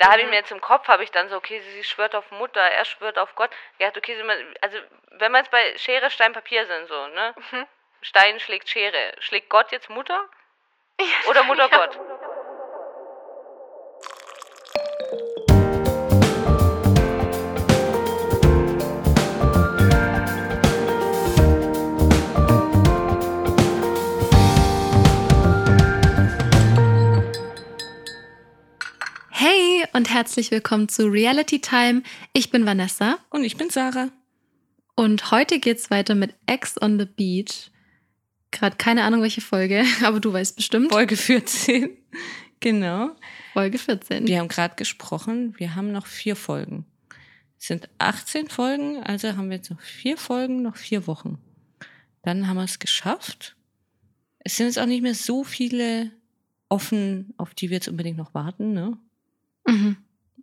Da habe ich mir jetzt im Kopf, habe ich dann so, okay, sie, sie schwört auf Mutter, er schwört auf Gott. Ja, okay, sie, also wenn man jetzt bei Schere, Stein, Papier sind, so, ne? Mhm. Stein schlägt Schere. Schlägt Gott jetzt Mutter? Oder Mutter Ja. Gott? Hey und herzlich willkommen zu Reality Time. Ich bin Vanessa Und ich bin Sarah. und heute geht's weiter mit Ex on the Beach. Gerade keine Ahnung, welche Folge, aber du weißt bestimmt. Folge 14. Genau. Folge 14. Wir haben gerade gesprochen, wir haben noch vier Folgen. Es sind 18 Folgen, also haben wir jetzt noch vier Folgen, noch vier Wochen. Dann haben wir es geschafft. Es sind jetzt auch nicht mehr so viele offen, auf die wir jetzt unbedingt noch warten. Ne? Mhm,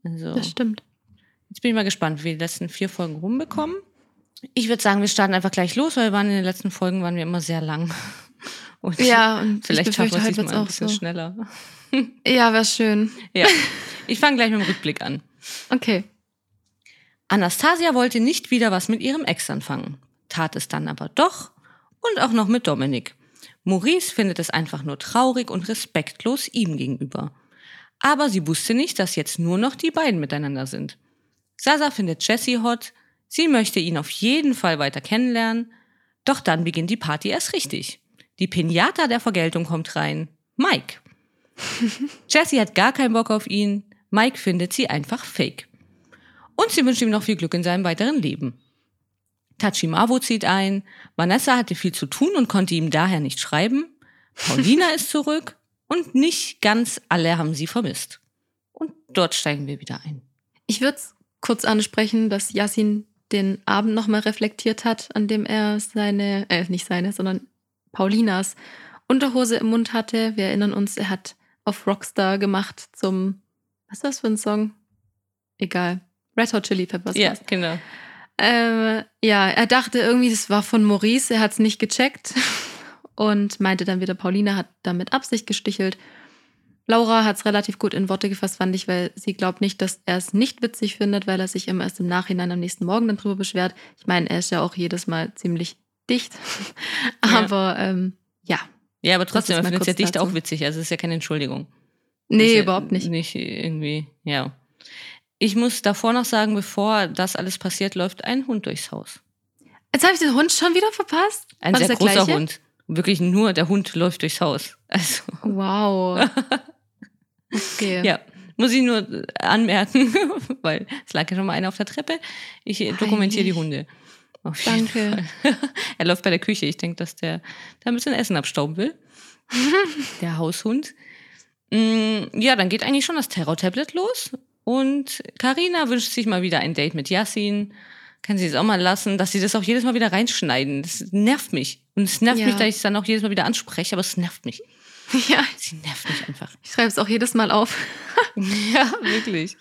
Also, das stimmt. jetzt bin ich mal gespannt, wie wir die letzten vier Folgen rumbekommen. Ich würde sagen, wir starten einfach gleich los, weil wir waren in den letzten Folgen waren wir immer sehr lang. Und Ja, und vielleicht ich schaffen wir es heute diesmal ein bisschen so. schneller. Ja, wäre schön. Ja, ich fange gleich mit dem Rückblick an. Okay. Anastasia wollte nicht wieder was mit ihrem Ex anfangen, tat es dann aber doch und auch noch mit Dominik. Maurice findet es einfach nur traurig und respektlos ihm gegenüber. Aber sie wusste nicht, dass jetzt nur noch die beiden miteinander sind. Sasa findet Jessie hot, sie möchte ihn auf jeden Fall weiter kennenlernen, doch dann beginnt die Party erst richtig. Die Pinata der Vergeltung kommt rein. Mike. Jessie hat gar keinen Bock auf ihn, Mike findet sie einfach fake. Und sie wünscht ihm noch viel Glück in seinem weiteren Leben. Tachimawo zieht ein, Vanessa hatte viel zu tun und konnte ihm daher nicht schreiben, Paulina ist zurück und nicht ganz alle haben sie vermisst. Und dort steigen wir wieder ein. Ich würde kurz ansprechen, dass Yasin den Abend nochmal reflektiert hat, an dem er seine, äh, nicht seine, sondern Paulinas Unterhose im Mund hatte. Wir erinnern uns, er hat auf Rockstar gemacht zum, was ist das für ein Song? Egal. Red Hot Chili Peppers. war's. genau. Ähm, ja, er dachte irgendwie, das war von Maurice, er hat es nicht gecheckt und meinte dann wieder, Paulina hat da mit Absicht gestichelt. Laura hat es relativ gut in Worte gefasst, fand ich, weil sie glaubt nicht, dass er es nicht witzig findet, weil er sich immer erst im Nachhinein am nächsten Morgen dann drüber beschwert. Ich meine, er ist ja auch jedes Mal ziemlich dicht. Ja. Aber ähm, ja, Ja, aber trotzdem, ist er findet es ja dicht dazu. auch witzig, also es ist ja keine Entschuldigung. nee, ja überhaupt nicht. Nicht irgendwie, ja. Ich muss davor noch sagen, bevor das alles passiert, läuft ein Hund durchs Haus. Jetzt habe ich den Hund schon wieder verpasst. Ein War sehr großer? Hund. Wirklich nur der Hund läuft durchs Haus. Also, Wow. Okay. ja, muss ich nur anmerken, weil es lag ja schon mal einer auf der Treppe. Ich dokumentiere die. Hunde. Auf Danke. Er läuft bei der Küche. Ich denke, dass der da ein bisschen Essen abstauben will. der Haushund. Mm, Ja, dann geht eigentlich schon das Terror-Tablet los. Und Karina wünscht sich mal wieder ein Date mit Yassin. Kann sie es auch mal lassen, dass sie das auch jedes Mal wieder reinschneiden. Das nervt mich. Und es nervt Ja. mich, dass ich es dann auch jedes Mal wieder anspreche, aber es nervt mich. ja, Sie nervt mich einfach. ich schreibe es auch jedes Mal auf. Ja, wirklich.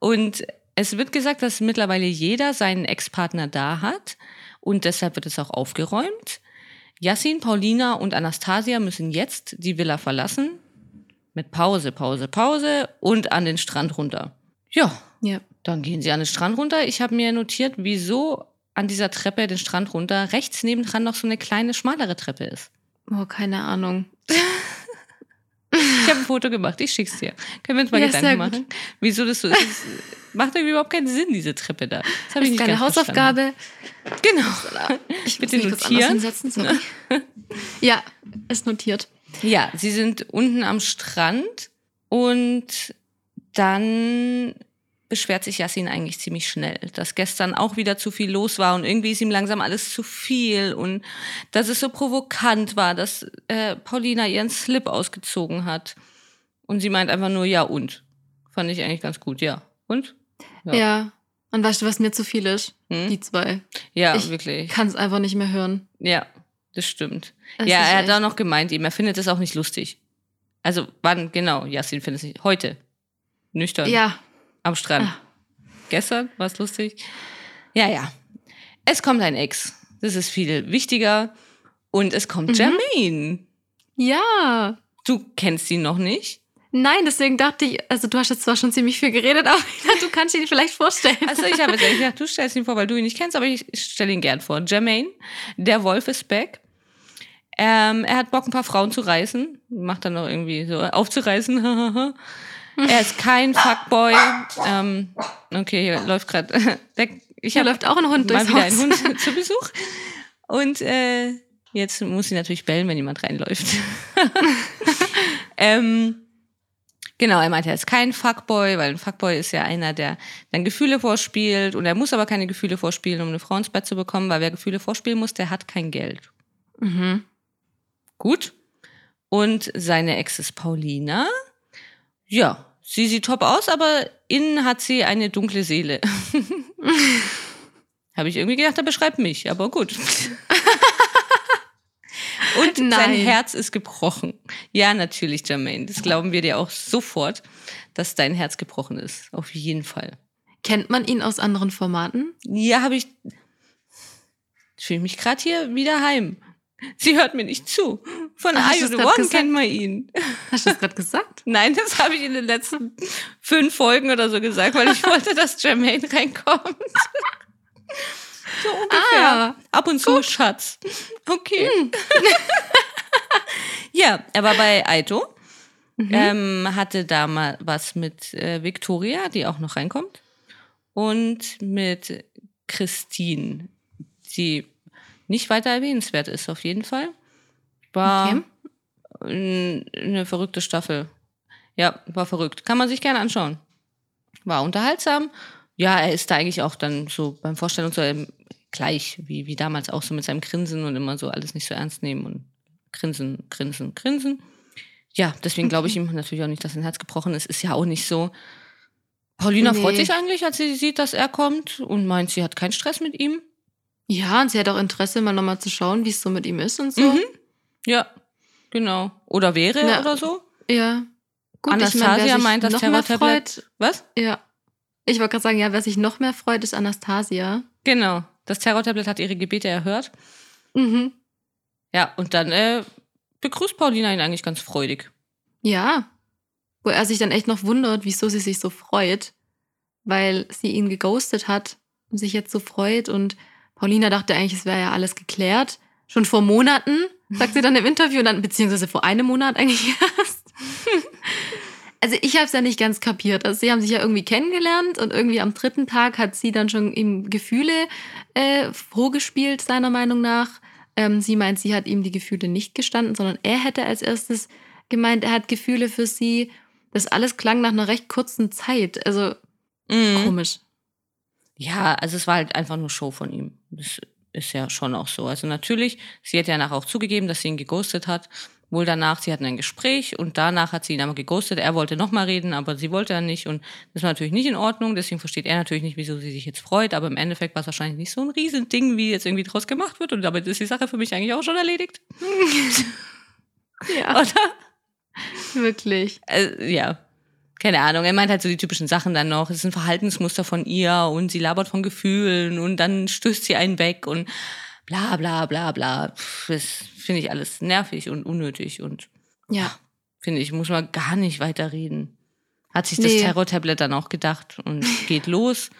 Und es wird gesagt, dass mittlerweile jeder seinen Ex-Partner da hat und deshalb wird es auch aufgeräumt. Yassin, Paulina und Anastasia müssen jetzt die Villa verlassen. Mit Pause, Pause, Pause und an den Strand runter. Ja, Ja. Dann gehen sie an den Strand runter. Ich habe mir notiert, wieso an dieser Treppe den Strand runter rechts nebendran noch so eine kleine, schmalere Treppe ist. Oh, keine Ahnung. Ich habe ein Foto gemacht, ich schick's dir. Können wir uns mal Ja, Gedanken machen, wieso das so ist? Es macht irgendwie überhaupt keinen Sinn, diese Treppe da. Das habe Das ich ist nicht eine ganz Hausaufgabe. verstanden. Genau. Ich Bitte notieren. ja, ist notiert. Ja, sie sind unten am Strand und dann beschwert sich Yassin eigentlich ziemlich schnell, dass gestern auch wieder zu viel los war und irgendwie ist ihm langsam alles zu viel und dass es so provokant war, dass äh, Paulina ihren Slip ausgezogen hat. Und sie meint einfach nur, ja und. Fand ich eigentlich ganz gut, ja. Und? Ja. Ja. Und weißt du, was mir zu viel ist? Hm? Die zwei. Ja, Ich wirklich. Kann es einfach nicht mehr hören. Ja, das stimmt. Es ja, er hat echt- auch noch gemeint, ihm, er findet es auch nicht lustig. Also, wann genau? Yassin findet es nicht. Heute. Nüchtern. Ja. Am Strand. Ah. Gestern war es lustig. Ja, ja. Es kommt ein Ex. Das ist viel wichtiger. Und es kommt Mhm. Jermaine. Ja. Du kennst ihn noch nicht. Nein, deswegen dachte ich, also du hast jetzt zwar schon ziemlich viel geredet, aber ich dachte, du kannst ihn vielleicht vorstellen. Also ich habe jetzt gedacht, du stellst ihn vor, weil du ihn nicht kennst, aber ich stelle ihn gern vor. Jermaine, der Wolf ist back. Ähm, er hat Bock, ein paar Frauen zu reißen. Macht dann noch irgendwie so aufzureißen. er ist kein Fuckboy. Ähm, okay, hier läuft gerade. Ich Hier hab läuft auch ein Hund mal durchs wieder Haus. einen Hund zu Besuch. Und äh, jetzt muss sie natürlich bellen, wenn jemand reinläuft. ähm, genau, er meinte, er ist kein Fuckboy, weil ein Fuckboy ist ja einer, der dann Gefühle vorspielt und er muss aber keine Gefühle vorspielen, um eine Frau ins Bett zu bekommen, weil wer Gefühle vorspielen muss, der hat kein Geld. Mhm. Gut. Und seine Ex ist Paulina. Ja, sie sieht top aus, aber innen hat sie eine dunkle Seele. Habe ich irgendwie gedacht, er beschreibt mich, aber gut. Und sein Nein. Herz ist gebrochen. Ja, natürlich, Jermaine. Das glauben wir dir auch sofort, dass dein Herz gebrochen ist. Auf jeden Fall. Kennt man ihn aus anderen Formaten? Ja, habe ich. Ich fühle mich gerade hier wieder heim. Sie hört mir nicht zu. Von Ach, Are You the One gesagt? kennt man ihn. Hast du das gerade gesagt? Nein, das habe ich in den letzten fünf Folgen oder so gesagt, weil ich wollte, dass Jermaine reinkommt. So ungefähr. Ah, Ab und zu, Schatz. Okay. ja, er war bei Aito. Ähm, hatte da mal was mit äh, Victoria, die auch noch reinkommt. Und mit Christine, die nicht weiter erwähnenswert ist, auf jeden Fall. War Okay. eine verrückte Staffel. Ja, war verrückt. Kann man sich gerne anschauen. War unterhaltsam. Ja, er ist da eigentlich auch dann so beim Vorstellung so ähm, gleich wie, wie damals auch so mit seinem Grinsen und immer so alles nicht so ernst nehmen und grinsen, grinsen, grinsen. Ja, deswegen glaube ich ihm natürlich auch nicht, dass sein Herz gebrochen ist. Ist ja auch nicht so. Paulina freut Nee. sich eigentlich, als sie sieht, dass er kommt und meint, sie hat keinen Stress mit ihm. Ja, und sie hat auch Interesse, mal nochmal zu schauen, wie es so mit ihm ist und so. Mhm. Ja, genau. Oder wäre Na, oder so. Ja. Gut, Anastasia wer sich meint, das noch mehr Terror-Tablet- freut. Was? Ja. Ich wollte gerade sagen, ja, wer sich noch mehr freut, ist Anastasia. Genau. Das Terror-Tablet hat ihre Gebete erhört. Mhm. Ja, und dann äh, begrüßt Paulina ihn eigentlich ganz freudig. Ja. Wo er sich dann echt noch wundert, wieso sie sich so freut, weil sie ihn geghostet hat und sich jetzt so freut. Und Paulina dachte eigentlich, es wäre ja alles geklärt. Schon vor Monaten, sagt sie dann im Interview, und dann, beziehungsweise vor einem Monat eigentlich erst. Also ich habe es ja nicht ganz kapiert. Also sie haben sich ja irgendwie kennengelernt und irgendwie am dritten Tag hat sie dann schon ihm Gefühle äh, vorgespielt, seiner Meinung nach. Ähm, sie meint, sie hat ihm die Gefühle nicht gestanden, sondern er hätte als erstes gemeint, er hat Gefühle für sie. Das alles klang nach einer recht kurzen Zeit. Also Mhm. komisch. Ja, also es war halt einfach nur Show von ihm. Das ist ja schon auch so. Also natürlich, sie hat ja nachher auch zugegeben, dass sie ihn geghostet hat. Wohl danach, sie hatten ein Gespräch und danach hat sie ihn aber geghostet. Er wollte nochmal reden, aber sie wollte ja nicht. Und das war natürlich nicht in Ordnung. Deswegen versteht er natürlich nicht, wieso sie sich jetzt freut. Aber im Endeffekt war es wahrscheinlich nicht so ein Riesending, wie jetzt irgendwie draus gemacht wird. Und damit ist die Sache für mich eigentlich auch schon erledigt. Ja, Oder? wirklich. äh, ja, keine Ahnung. Er meint halt so die typischen Sachen dann noch. Es ist ein Verhaltensmuster von ihr und sie labert von Gefühlen und dann stößt sie einen weg und bla bla bla bla. Das finde ich alles nervig und unnötig und Ja. finde ich, muss man gar nicht weiterreden. Hat sich Nee. das Terror-Tablet dann auch gedacht und geht los.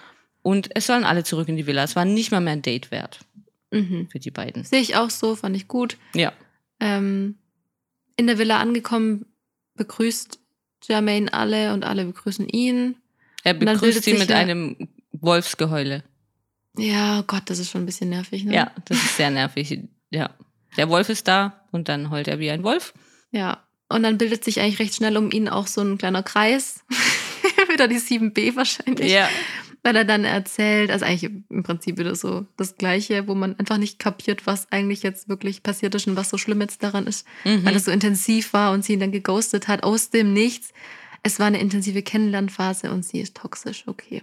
Und es sollen alle zurück in die Villa. Es war nicht mal mehr ein Date wert Mhm. für die beiden. Sehe ich auch so, fand ich gut. Ja. Ähm, in der Villa angekommen, begrüßt Jermaine alle und alle begrüßen ihn. Er begrüßt sie mit ja- einem Wolfsgeheule. Ja, oh Gott, das ist schon ein bisschen nervig, ne? Ja, das ist sehr nervig. Ja. Der Wolf ist da und dann heult er wie ein Wolf. Ja. Und dann bildet sich eigentlich recht schnell um ihn auch so ein kleiner Kreis. wieder die 7b wahrscheinlich. Ja. Weil er dann erzählt, also eigentlich im Prinzip wieder so das Gleiche, wo man einfach nicht kapiert, was eigentlich jetzt wirklich passiert ist und was so schlimm jetzt daran ist, weil Mhm. es so intensiv war und sie ihn dann geghostet hat aus dem Nichts. Es war eine intensive Kennenlernphase und sie ist toxisch, okay.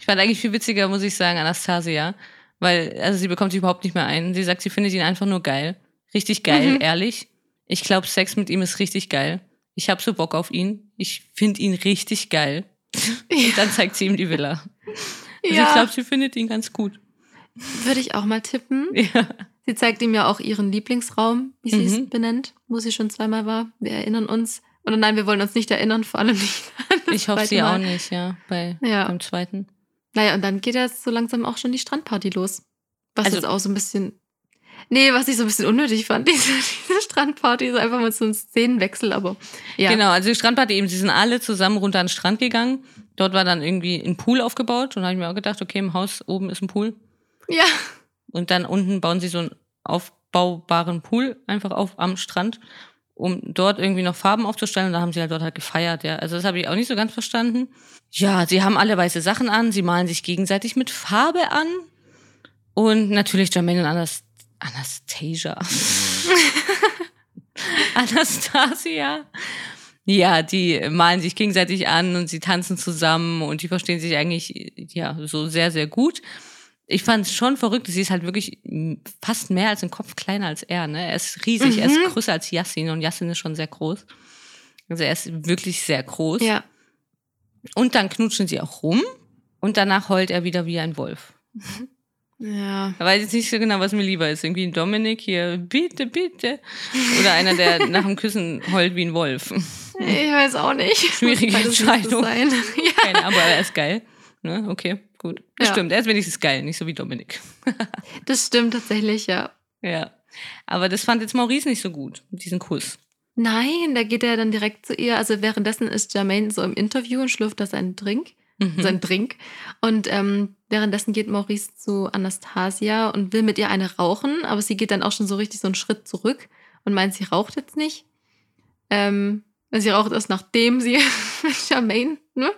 Ich fand eigentlich viel witziger, muss ich sagen, Anastasia. Weil, also sie bekommt sich überhaupt nicht mehr ein. Sie sagt, sie findet ihn einfach nur geil. Richtig geil, Mhm. ehrlich. Ich glaube, Sex mit ihm ist richtig geil. Ich habe so Bock auf ihn. Ich finde ihn richtig geil. Und dann zeigt sie ihm die Villa. Also ich glaube, sie findet ihn ganz gut. würde ich auch mal tippen. Ja. Sie zeigt ihm ja auch ihren Lieblingsraum, wie sie Mhm. es benennt, wo sie schon zweimal war. Wir erinnern uns. Oder nein, wir wollen uns nicht erinnern, vor allem nicht. Ich hoffe, sie auch Mal. nicht, ja, bei, Ja. beim zweiten. Naja, und dann geht jetzt so langsam auch schon die Strandparty los. Was Also- jetzt auch so ein bisschen. Nee, was ich so ein bisschen unnötig fand, diese, diese Strandparty, so einfach mal so ein Szenenwechsel, aber ja. Genau, also die Strandparty eben, sie sind alle zusammen runter an den Strand gegangen. Dort war dann irgendwie ein Pool aufgebaut und da habe ich mir auch gedacht, okay, im Haus oben ist ein Pool. Ja. Und dann unten bauen sie so einen aufbaubaren Pool einfach auf am Strand, um dort irgendwie noch Farben aufzustellen. Und da haben sie halt dort halt gefeiert, ja. Also das habe ich auch nicht so ganz verstanden. Ja, sie haben alle weiße Sachen an, sie malen sich gegenseitig mit Farbe an. Und natürlich Jermaine und Anas Anastasia. Anastasia. Ja, die malen sich gegenseitig an und sie tanzen zusammen und die verstehen sich eigentlich ja so sehr, sehr gut. Ich fand es schon verrückt, sie ist halt wirklich fast mehr als ein Kopf kleiner als er. Ne? Er ist riesig, er ist Mhm. größer als Yassin und Yassin ist schon sehr groß. Also er ist wirklich sehr groß. Ja. Und dann knutschen sie auch rum und danach heult er wieder wie ein Wolf. Ja. Da weiß ich nicht so genau, was mir lieber ist. Irgendwie ein Dominik hier, bitte, bitte. Oder einer, der nach dem Küssen heult wie ein Wolf. Ich weiß auch nicht. Schwierige Entscheidung. Sein. Ja. Keine Ahnung, aber er ist geil. Ne? Okay, gut. Das Ja. stimmt, er ist wenigstens geil, nicht so wie Dominik. Das stimmt tatsächlich, ja. Ja. Aber das fand jetzt Maurice nicht so gut, diesen Kuss. Nein, da geht er dann direkt zu ihr. Also währenddessen ist Jermaine so im Interview und schlürft da seinen Drink. Mhm. Sein Drink. Und ähm, währenddessen geht Maurice zu Anastasia und will mit ihr eine rauchen, aber sie geht dann auch schon so richtig so einen Schritt zurück und meint, sie raucht jetzt nicht. Ähm, sie raucht erst nachdem sie mit Jermaine, ne?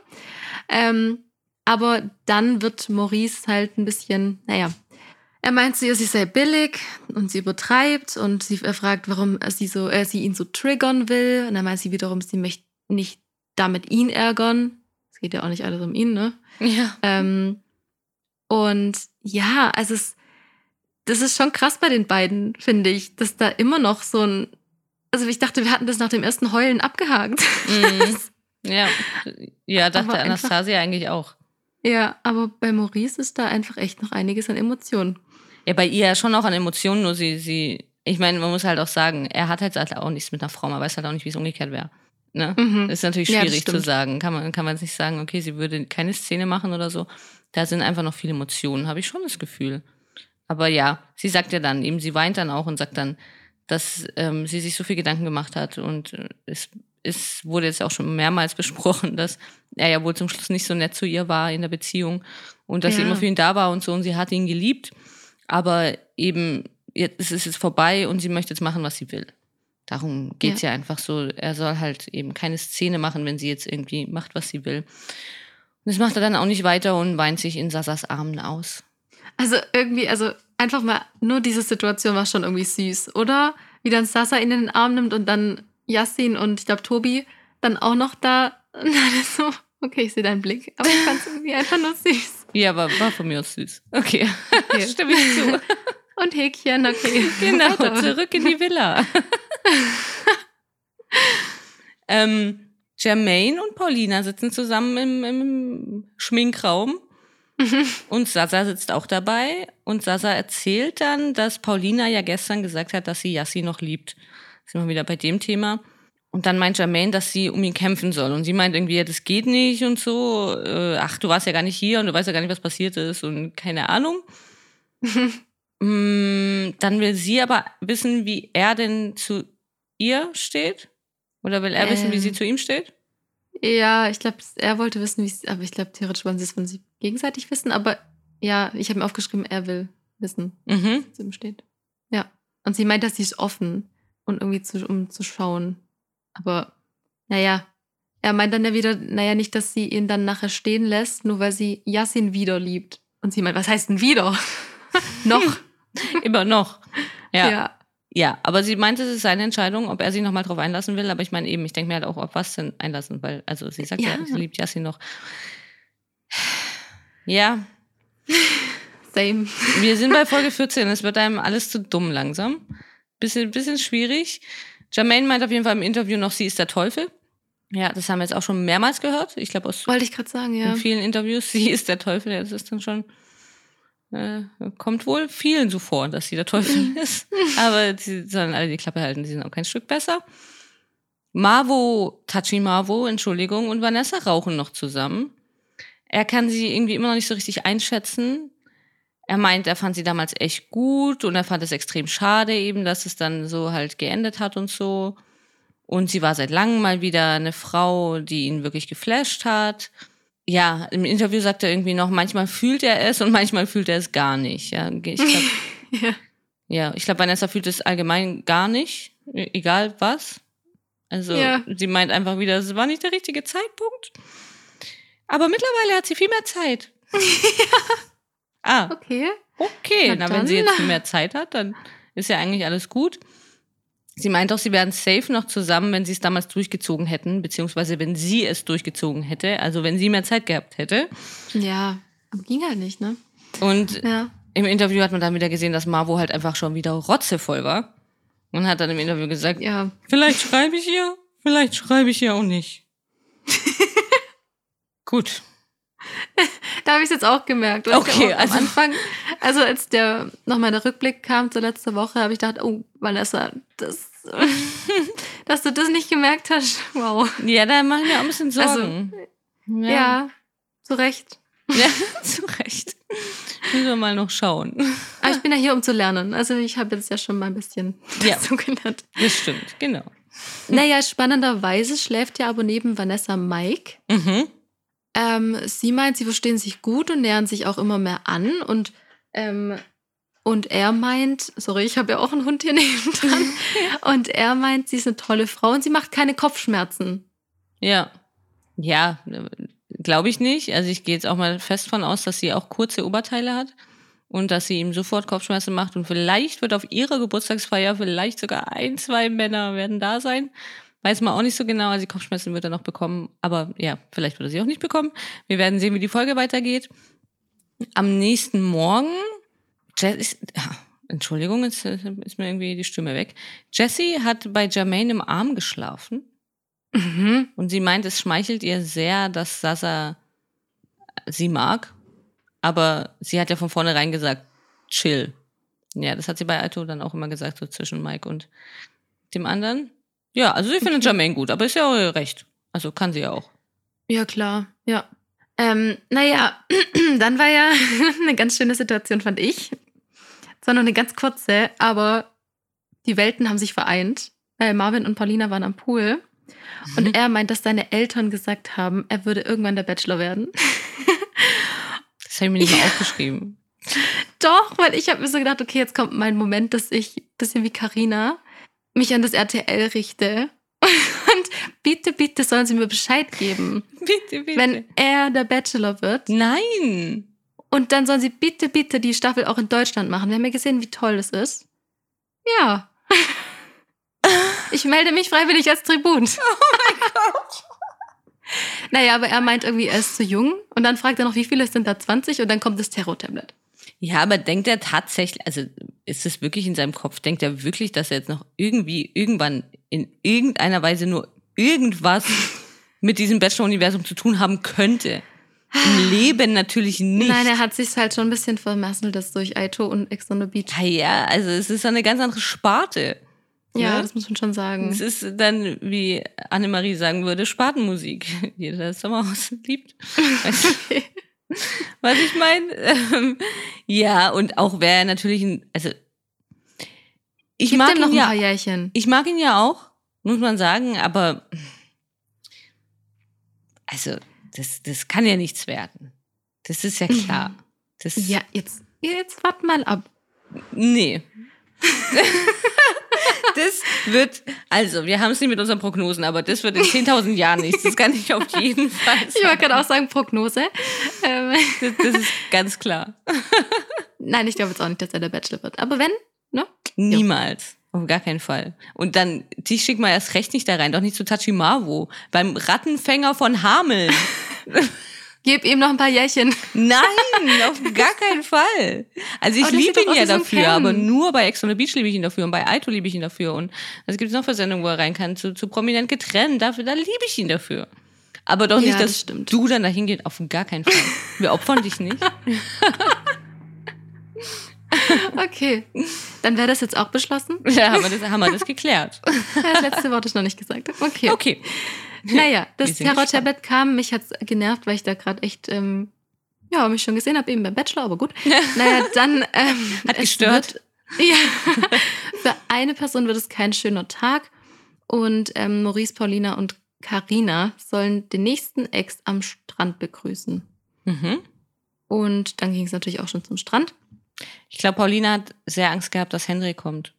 Ähm, aber dann wird Maurice halt ein bisschen, naja, er meint zu ihr, sie sei billig und sie übertreibt und sie er fragt, warum sie so, er sie ihn so triggern will. Und dann meint sie wiederum, sie möchte nicht damit ihn ärgern. Es geht ja auch nicht alles um ihn, ne? Ja. Ähm, und ja, also es, das ist schon krass bei den beiden, finde ich, dass da immer noch so ein. Also ich dachte, wir hatten das nach dem ersten Heulen abgehakt. Mhm. Ja. Ja, dachte Aber einfach- Anastasia eigentlich auch. ja, aber bei Maurice ist da einfach echt noch einiges an Emotionen. Ja, bei ihr ja schon auch an Emotionen, nur sie, sie, ich meine, man muss halt auch sagen, er hat halt auch nichts mit einer Frau, man weiß halt auch nicht, wie es umgekehrt wäre. Ne? Mhm. Das ist natürlich Ja, schwierig zu stimmt. sagen. Kann man, kann man jetzt nicht sagen, okay, sie würde keine Szene machen oder so. Da sind einfach noch viele Emotionen, habe ich schon das Gefühl. Aber ja, sie sagt ja dann, eben sie weint dann auch und sagt dann, dass ähm, sie sich so viel Gedanken gemacht hat und äh, es, es wurde jetzt auch schon mehrmals besprochen, dass er ja wohl zum Schluss nicht so nett zu ihr war in der Beziehung und dass sie Ja. immer für ihn da war und so und sie hat ihn geliebt, aber eben jetzt es ist es vorbei und sie möchte jetzt machen, was sie will. Darum geht's ja. einfach so. Er soll halt eben keine Szene machen, wenn sie jetzt irgendwie macht, was sie will. Und das macht er dann auch nicht weiter und weint sich in Sasas Armen aus. Also irgendwie, also einfach mal, nur diese Situation war schon irgendwie süß, oder? Wie dann Sasa ihn in den Arm nimmt und dann Yassin und ich glaube Tobi dann auch noch da. So, okay, ich sehe deinen Blick, aber ich fand es irgendwie einfach nur süß. Ja, aber war von mir aus süß. Okay, Okay. stimme ich zu. Und Häkchen, okay. Genau, zurück in die Villa. ähm, Jermaine und Paulina sitzen zusammen im, im Schminkraum und Sasa sitzt auch dabei und Sasa erzählt dann, dass Paulina ja gestern gesagt hat, dass sie Yassi noch liebt. Sind wir wieder bei dem Thema. Und dann meint Jermaine, dass sie um ihn kämpfen soll. Und sie meint irgendwie, ja, das geht nicht und so. Äh, ach, du warst ja gar nicht hier und du weißt ja gar nicht, was passiert ist und keine Ahnung. Mm, Dann will sie aber wissen, wie er denn zu ihr steht. Oder will er wissen, wie Ähm. sie zu ihm steht? Ja, ich glaube, er wollte wissen, wie es, aber ich glaube, theoretisch wollen sie es von sich gegenseitig wissen, aber ja, ich habe mir aufgeschrieben, er will wissen, Mhm. wie es ihm steht. Ja. Und sie meint, dass sie ist offen und irgendwie zu, um zu schauen. Aber, naja, er meint dann ja wieder, naja, nicht, dass sie ihn dann nachher stehen lässt, nur weil sie Yassin wieder liebt. Und sie meint, was heißt denn wieder? Noch. Immer noch. Ja. ja. Ja. aber sie meinte, es ist seine Entscheidung, ob er sich nochmal drauf einlassen will. Aber ich meine eben, ich denke mir halt auch, auf was denn einlassen, weil, also sie sagt ja, Ja. sie liebt Yassin noch. Ja, Same. wir sind bei Folge 14. Es wird einem alles zu dumm langsam. Bisschen, bisschen schwierig. Jermaine meint auf jeden Fall im Interview noch, sie ist der Teufel. Ja, das haben wir jetzt auch schon mehrmals gehört. Ich glaube, aus Wollte ich gerade sagen, ja. in vielen Interviews, sie ist der Teufel. Ja, das ist dann schon, äh, kommt wohl vielen so vor, dass sie der Teufel ist. Aber sie sollen alle die Klappe halten, die sind auch kein Stück besser. Marvo, Tachi Marvo, Entschuldigung, und Vanessa rauchen noch zusammen. Er kann sie irgendwie immer noch nicht so richtig einschätzen. Er meint, er fand sie damals echt gut und er fand es extrem schade eben, dass es dann so halt geendet hat und so. Und sie war seit langem mal wieder eine Frau, die ihn wirklich geflasht hat. Ja, im Interview sagt er irgendwie noch, manchmal fühlt er es und manchmal fühlt er es gar nicht. Ja, ich glaub, Ja. ja, ich glaube, Vanessa fühlt es allgemein gar nicht, e- egal was. Also Ja. sie meint einfach wieder, es war nicht der richtige Zeitpunkt. Aber mittlerweile hat sie viel mehr Zeit. Ah, Okay. okay. Na Na, wenn sie jetzt viel mehr Zeit hat, dann ist ja eigentlich alles gut. Sie meint auch, sie wären safe noch zusammen, wenn sie es damals durchgezogen hätten, beziehungsweise wenn sie es durchgezogen hätte, also wenn sie mehr Zeit gehabt hätte. Ja, aber ging halt nicht, ne? Und Ja. im Interview hat man dann wieder gesehen, dass Marvo halt einfach schon wieder rotzevoll war. Und hat dann im Interview gesagt, Ja. vielleicht schreibe ich ihr, vielleicht schreibe ich ihr auch nicht. Gut. Da habe ich es jetzt auch gemerkt. Okay, auch also- am Anfang, also als der nochmal der Rückblick kam zur letzten Woche, habe ich gedacht, oh, Vanessa, das, dass du das nicht gemerkt hast. Wow. Ja, da machen wir auch ein bisschen Also, Sorgen. Ja, zu Recht. ja. zu Recht. Müssen wir mal noch schauen. Aber ich bin ja hier, um zu lernen. Also ich habe jetzt ja schon mal ein bisschen Ja. dazu gelernt. Das stimmt, genau. Naja, spannenderweise schläft ja aber neben Vanessa Mike. Mhm. Ähm, sie meint, sie verstehen sich gut und nähern sich auch immer mehr an. Und, ähm, und er meint, sorry, ich habe ja auch einen Hund hier nebendran. und er meint, sie ist eine tolle Frau und sie macht keine Kopfschmerzen. Ja. Ja, glaube ich nicht. Also ich gehe jetzt auch mal fest von aus, dass sie auch kurze Oberteile hat und dass sie ihm sofort Kopfschmerzen macht und vielleicht wird auf ihrer Geburtstagsfeier vielleicht sogar ein, zwei Männer werden da sein. Weiß man auch nicht so genau, also die Kopfschmerzen wird er noch bekommen, aber ja, vielleicht wird er sie auch nicht bekommen. Wir werden sehen, wie die Folge weitergeht. Am nächsten Morgen, Jess, ja, Entschuldigung, jetzt ist mir irgendwie die Stimme weg. Jessie hat bei Jermaine im Arm geschlafen. Mhm. Und sie meint, es schmeichelt ihr sehr, dass Sasa sie mag. Aber sie hat ja von vornherein gesagt, chill. Ja, das hat sie bei Aito dann auch immer gesagt, so zwischen Mike und dem anderen. Ja, also sie findet Jermaine gut, aber ist ja auch ihr Recht. Also kann sie ja auch. Ja, klar, ja. Ähm, naja, dann war ja eine ganz schöne Situation, fand ich. Zwar nur eine ganz kurze, aber die Welten haben sich vereint. Weil Marvin und Paulina waren am Pool. Mhm. Und er meint, dass seine Eltern gesagt haben, er würde irgendwann der Bachelor werden. Das habe ich mir nicht mal aufgeschrieben. Doch, weil ich habe mir so gedacht, okay, jetzt kommt mein Moment, dass ich, bisschen wie Karina mich an das RTL richte. Und bitte, bitte sollen sie mir Bescheid geben, Bitte, bitte. wenn er der Bachelor wird. Nein. Und dann sollen sie bitte, bitte die Staffel auch in Deutschland machen. Wir haben ja gesehen, wie toll das ist. Ja. Ich melde mich freiwillig als Tribun. Oh mein Gott. Naja, aber er meint irgendwie, er ist zu jung. Und dann fragt er noch, wie viele sind da? 20? Und dann kommt das Terror-Tablet. Ja, aber denkt er tatsächlich, also ist es wirklich in seinem Kopf, denkt er wirklich, dass er jetzt noch irgendwie, irgendwann in irgendeiner Weise nur irgendwas mit diesem Bachelor-Universum zu tun haben könnte? Im Leben natürlich nicht. Nein, er hat sich halt schon ein bisschen vermasselt, das durch Aito und Ex on the Beach. Ah ja, also es ist eine ganz andere Sparte. Ja, Ne? das muss man schon sagen. Es ist dann, wie Annemarie sagen würde, Spatenmusik. Jeder, der das Sommerhaus liebt. Du, was ich meine? Ähm, ja, und auch wer natürlich, ein, also ich Gib mag noch ihn ein ja, paar Jährchen. ich mag ihn ja auch, muss man sagen, aber also das, das kann ja nichts werden. Das ist ja klar. Das, Ja, jetzt, jetzt wart mal ab. Nee. Das wird, also, wir haben es nicht mit unseren Prognosen, aber das wird in 10.000 Jahren nichts. Das kann ich auf jeden Fall Ich wollte sagen. gerade auch sagen, Prognose. Ähm, Das, das ist ganz klar. nein, ich glaube jetzt auch nicht, dass er der Bachelor wird. Aber wenn, ne? Niemals. Auf gar keinen Fall. Und dann, dich schick mal erst recht nicht da rein, doch nicht zu Tachimawo. Beim Rattenfänger von Hameln. Gib ihm noch ein paar Jährchen. Nein, auf gar keinen Fall. Also ich sieht liebe ihn ja dafür, Ken. aber nur bei Ex on the Beach liebe ich ihn dafür und bei Aito liebe ich ihn dafür und was gibt es noch für Sendungen, wo er rein kann? Zu, zu prominent getrennt, dafür, da liebe ich ihn dafür. Aber doch Ja, nicht, dass das stimmt. du dann dahin gehst, auf gar keinen Fall. Wir opfern dich nicht. Okay. Dann wäre das jetzt auch beschlossen. Ja, haben wir das, haben wir das geklärt. Das letzte Wort ist noch nicht gesagt. Okay. Okay. Naja, das Terror-Tablet kam. Mich hat's genervt, weil ich da gerade echt, ähm, ja, mich schon gesehen habe, eben beim Bachelor, aber gut. Naja, dann. Ähm, Hat es gestört. Wird, ja. Für eine Person wird es kein schöner Tag. Und ähm, Maurice, Paulina und Karina sollen den nächsten Ex am Strand begrüßen. Mhm. Und dann ging es natürlich auch schon zum Strand. Ich glaube, Paulina hat sehr Angst gehabt, dass Henry kommt.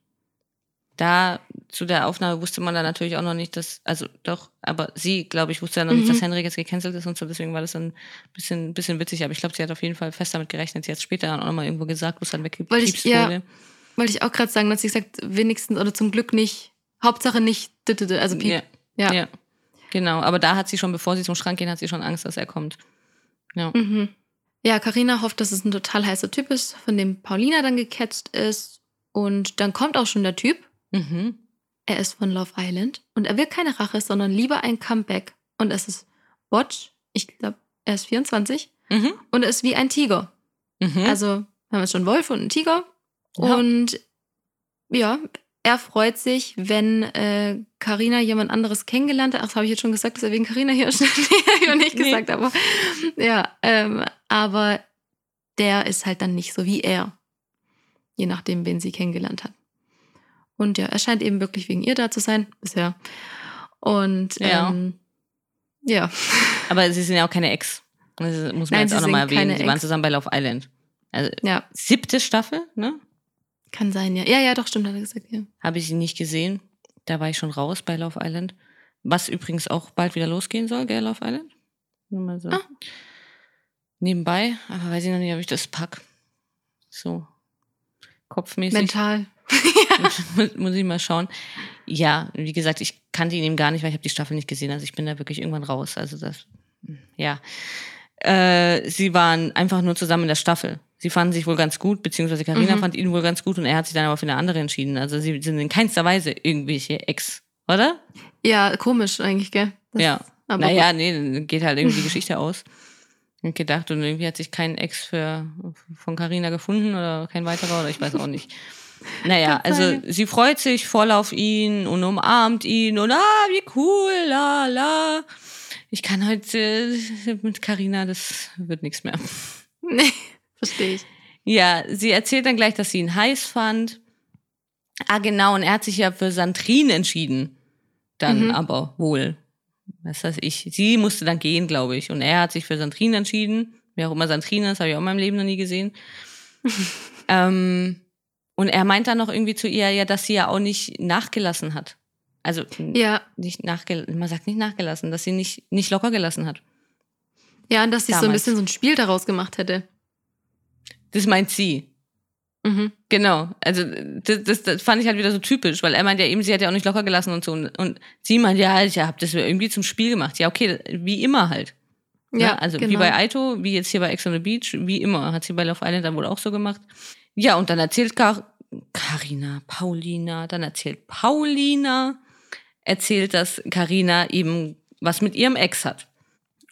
Da zu der Aufnahme wusste man dann natürlich auch noch nicht, dass, also doch, aber sie, glaube ich, wusste ja noch nicht, Mhm. dass Henry jetzt gecancelt ist und so, deswegen war das dann ein bisschen, bisschen witzig. Aber ich glaube, sie hat auf jeden Fall fest damit gerechnet. Sie hat später dann auch noch mal irgendwo gesagt, wo es dann weggepiepst Weil ich- ja. wurde. Wollte ich auch gerade sagen, dass sie gesagt, wenigstens oder zum Glück nicht, Hauptsache nicht, also Piep. Ja, Ja. ja. Genau, aber da hat sie schon, bevor sie zum Schrank gehen, hat sie schon Angst, dass er kommt. Ja. Mhm. Ja, Karina hofft, dass es ein total heißer Typ ist, von dem Paulina dann gecatcht ist. Und dann kommt auch schon der Typ. Mhm. Er ist von Love Island und er will keine Rache, sondern lieber ein Comeback. Und es ist Watch. Ich glaube, er ist 24 Mhm. und er ist wie ein Tiger. Mhm. Also haben wir jetzt schon einen Wolf und einen Tiger. Ja. Und ja, er freut sich, wenn äh, Carina jemand anderes kennengelernt hat. Ach, das habe ich jetzt schon gesagt, dass er wegen Carina hier steht. nee, habe ich noch nicht Nee. gesagt, aber ja, ähm, aber der ist halt dann nicht so wie er. Je nachdem, wen sie kennengelernt hat. Und ja, er scheint eben wirklich wegen ihr da zu sein, bisher. Und Ja. ähm, ja. aber sie sind ja auch keine Ex. Das muss man Nein, jetzt auch nochmal erwähnen. Sie waren zusammen bei Love Island. Also ja, siebte Staffel, ne? kann sein, ja. Ja, ja, doch, stimmt, hat er gesagt, ja. Habe ich sie nicht gesehen. Da war ich schon raus bei Love Island. Was übrigens auch bald wieder losgehen soll, gell, Love Island? Nur mal so. Ah. Nebenbei, aber weiß ich noch nicht, ob ich das pack. So. Kopfmäßig. Mental. Muss- Muss ich mal schauen. Ja, wie gesagt, ich kannte ihn eben gar nicht, weil ich habe die Staffel nicht gesehen. Also ich bin da wirklich irgendwann raus. Also das, ja. Äh, sie waren einfach nur zusammen in der Staffel. Sie fanden sich wohl ganz gut, beziehungsweise Karina Mhm. fand ihn wohl ganz gut und er hat sich dann aber für eine andere entschieden. Also sie sind in keinster Weise irgendwelche Ex, oder? Ja, komisch eigentlich, gell? Das- ja. Aber naja, nee, dann geht halt irgendwie die Geschichte aus. Und gedacht, und irgendwie hat sich kein Ex für, von Carina gefunden oder kein weiterer oder ich weiß auch nicht. Naja, also sie freut sich voll auf ihn und umarmt ihn und ah, wie cool, la la. Ich kann heute äh, mit Carina, das wird nichts mehr. Nee, verstehe ich. Ja, sie erzählt dann gleich, dass sie ihn heiß fand. Ah, genau, und er hat sich ja für Sandrine entschieden. Dann Mhm. aber wohl. Was weiß ich. Sie musste dann gehen, glaube ich. Und er hat sich für Sandrine entschieden. Wer auch immer Sandrine ist, habe ich auch in meinem Leben noch nie gesehen. ähm, und er meint dann noch irgendwie zu ihr, ja, dass sie ja auch nicht nachgelassen hat. Also Ja, nicht nachgelassen, man sagt nicht nachgelassen, dass sie nicht, nicht locker gelassen hat. ja, und dass sie so ein Damals. bisschen so ein Spiel daraus gemacht hätte. Das meint sie. Mhm. Genau, also das, das, das fand ich halt wieder so typisch, weil er meint ja eben, sie hat ja auch nicht locker gelassen und so. Und, und sie meint, ja, ich hab das irgendwie zum Spiel gemacht. Ja, okay, wie immer halt. Ne? Ja, also wie genau. bei Aito, wie jetzt hier bei Ex on the Beach, wie immer. Hat sie bei Love Island dann wohl auch so gemacht. Ja, und dann erzählt Kar Carina, Paulina, dann erzählt Paulina, erzählt, dass Carina eben was mit ihrem Ex hat.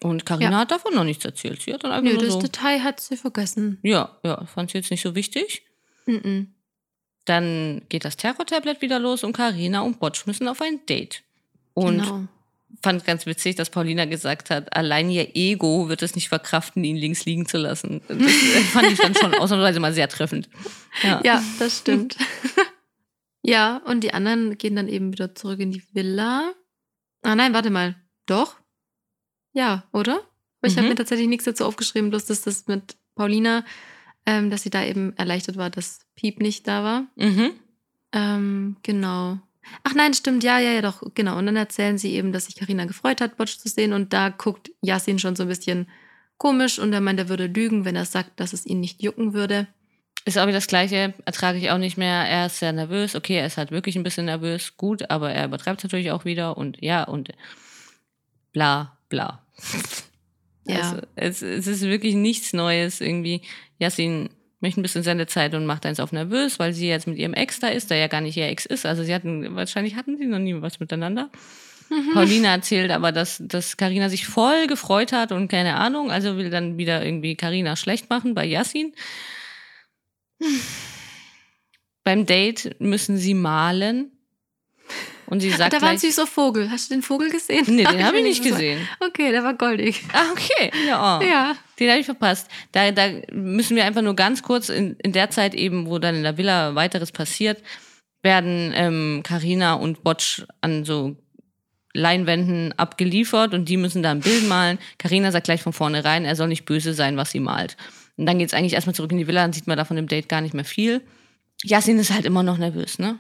Und Carina Ja. hat davon noch nichts erzählt. Sie hat dann einfach Nö, nur das so, Detail hat sie vergessen. ja, ja, fand sie jetzt nicht so wichtig. Mhm. Dann geht das Terror-Tablet wieder los und Karina und Botsch müssen auf ein Date. Und genau. Fand ganz witzig, dass Paulina gesagt hat, allein ihr Ego wird es nicht verkraften, ihn links liegen zu lassen. Das äh, fand ich dann schon ausnahmsweise mal sehr treffend. Ja. Ja, das stimmt. ja, und die anderen gehen dann eben wieder zurück in die Villa. Ah nein, warte mal. Doch? Ja, oder? Aber ich habe Mhm. mir tatsächlich nichts dazu aufgeschrieben, bloß dass das mit Paulina, ähm, dass sie da eben erleichtert war, dass Piep nicht da war. Mhm. Ähm, genau. Ach nein, stimmt, ja, ja, ja, doch, genau. Und dann erzählen sie eben, dass sich Karina gefreut hat, Botsch zu sehen. Und da guckt Yasin schon so ein bisschen komisch und er meint, er würde lügen, wenn er sagt, dass es ihn nicht jucken würde. Ist aber das Gleiche, ertrage ich auch nicht mehr. Er ist sehr nervös. Okay, er ist halt wirklich ein bisschen nervös. Gut, aber er übertreibt es natürlich auch wieder. Und ja, und bla, bla. Ja. Also, es, es ist wirklich nichts Neues irgendwie. Yassin möchte ein bisschen Sendezeit und macht eins auf nervös, weil sie jetzt mit ihrem Ex da ist, der ja gar nicht ihr Ex ist. Also sie hatten, wahrscheinlich hatten sie noch nie was miteinander. Paulina erzählt aber, dass, dass Carina sich voll gefreut hat und keine Ahnung, also will dann wieder irgendwie Carina schlecht machen bei Yassin. beim Date müssen sie malen. Und sie sagt da war ein süßer Vogel. Hast du den Vogel gesehen? Nee, den habe ich nicht gesehen. Okay, der war goldig. Ah, okay. Ja, oh. Ja. Den habe ich verpasst. Da, da müssen wir einfach nur ganz kurz in, in der Zeit eben, wo dann in der Villa weiteres passiert, werden ähm, Carina und Botsch an so Leinwänden abgeliefert und die müssen da ein Bild malen. Carina sagt gleich von vornherein, er soll nicht böse sein, was sie malt. Und dann geht's eigentlich erstmal zurück in die Villa, dann sieht man da von dem Date gar nicht mehr viel. Yasin ist halt immer noch nervös, ne?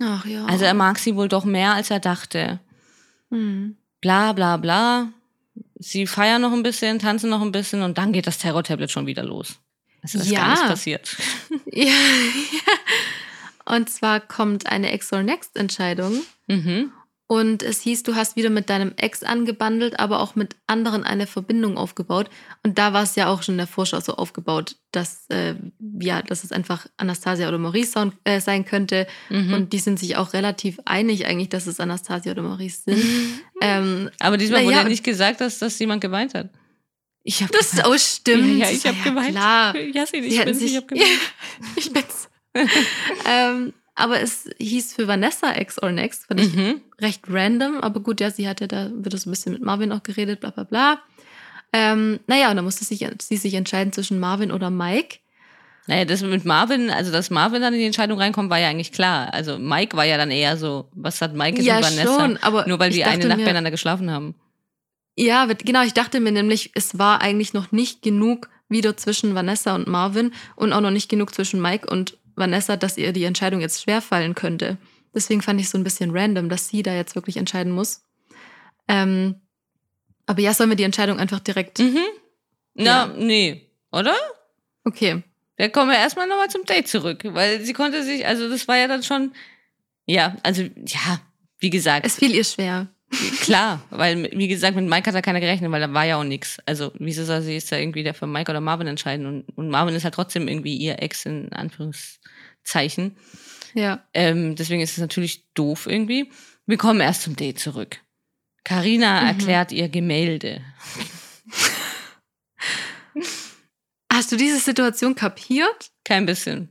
Ach ja. Also er mag sie wohl doch mehr, als er dachte. Hm. Bla bla bla. Sie feiern noch ein bisschen, tanzen noch ein bisschen und dann geht das Terror-Tablet schon wieder los. Es ist Ja. gar nichts passiert. Ja, ja. Und zwar kommt eine Ex or Next Entscheidung. Mhm. Und es hieß, du hast wieder mit deinem Ex angebandelt, aber auch mit anderen eine Verbindung aufgebaut. Und da war es ja auch schon in der Vorschau so aufgebaut, dass, äh, ja, dass es einfach Anastasia oder Maurice sein, äh, könnte. Mhm. Und die sind sich auch relativ einig eigentlich, dass es Anastasia oder Maurice sind. ähm, Aber diesmal wurde ja, nicht gesagt, dass, dass jemand geweint hat. Ich habe das auch stimmt. Ja, ja, ich habe Ja, geweint. Klar. Jasmin, ich hätten bin's, sich, ich habe geweint. ich bin's. ähm, aber es hieß für Vanessa Ex or Next, fand ich Mhm. recht random, aber gut, ja, sie hatte da, wird so ein bisschen mit Marvin auch geredet, bla bla bla. Ähm, naja, und dann musste sich, sie sich entscheiden zwischen Marvin oder Mike. Naja, das mit Marvin, also dass Marvin dann in die Entscheidung reinkommt, war ja eigentlich klar. Also Mike war ja dann eher so, was hat Mike jetzt Ja, mit Vanessa? schon, aber Nur weil die eine Nacht mir- miteinander geschlafen haben. Ja, genau, ich dachte mir nämlich, es war eigentlich noch nicht genug wieder zwischen Vanessa und Marvin und auch noch nicht genug zwischen Mike und Vanessa, dass ihr die Entscheidung jetzt schwerfallen könnte. Deswegen fand ich so ein bisschen random, dass sie da jetzt wirklich entscheiden muss. Ähm, aber ja, sollen wir die Entscheidung einfach direkt. Mhm. Na, Ja. nee, oder? Okay. Da kommen wir erstmal nochmal zum Date zurück, weil sie konnte sich, also das war ja dann schon, ja, also ja, wie gesagt, Es fiel ihr schwer. Klar, weil wie gesagt, mit Mike hat da keiner gerechnet, weil da war ja auch nichts. Also wieso soll sie jetzt da irgendwie der für Mike oder Marvin entscheiden und, und Marvin ist halt trotzdem irgendwie ihr Ex in Anführungszeichen. Ja. Ähm, deswegen ist es natürlich doof irgendwie. Wir kommen erst zum Date zurück. Carina Mhm. erklärt ihr Gemälde. Hast du diese Situation kapiert? Kein bisschen.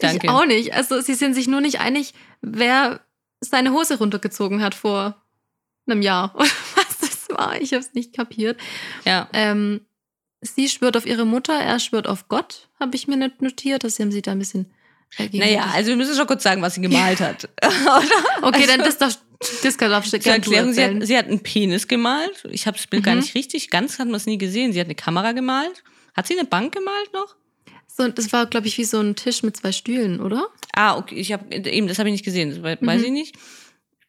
Danke. Ich auch nicht. Also sie sind sich nur nicht einig, wer seine Hose runtergezogen hat vor einem Jahr. Oder was das war. Ich habe es nicht kapiert. Ja. Ähm, sie schwört auf ihre Mutter, er schwört auf Gott, habe ich mir nicht notiert. Das haben sie da ein bisschen. Äh, Naja, also wir müssen schon kurz sagen, was sie gemalt hat. Okay, dann also- das, doch, das kann darfst du gerne du Erklärung, sie hat, sie hat einen Penis gemalt. Ich habe das Bild gar Mhm. nicht richtig. Ganz hat man es nie gesehen. Sie hat eine Kamera gemalt. Hat sie eine Bank gemalt noch? So, das war, glaube ich, wie so ein Tisch mit zwei Stühlen, oder? Ah, okay. Ich habe eben, das habe ich nicht gesehen. Das we- weiß Mhm. ich nicht.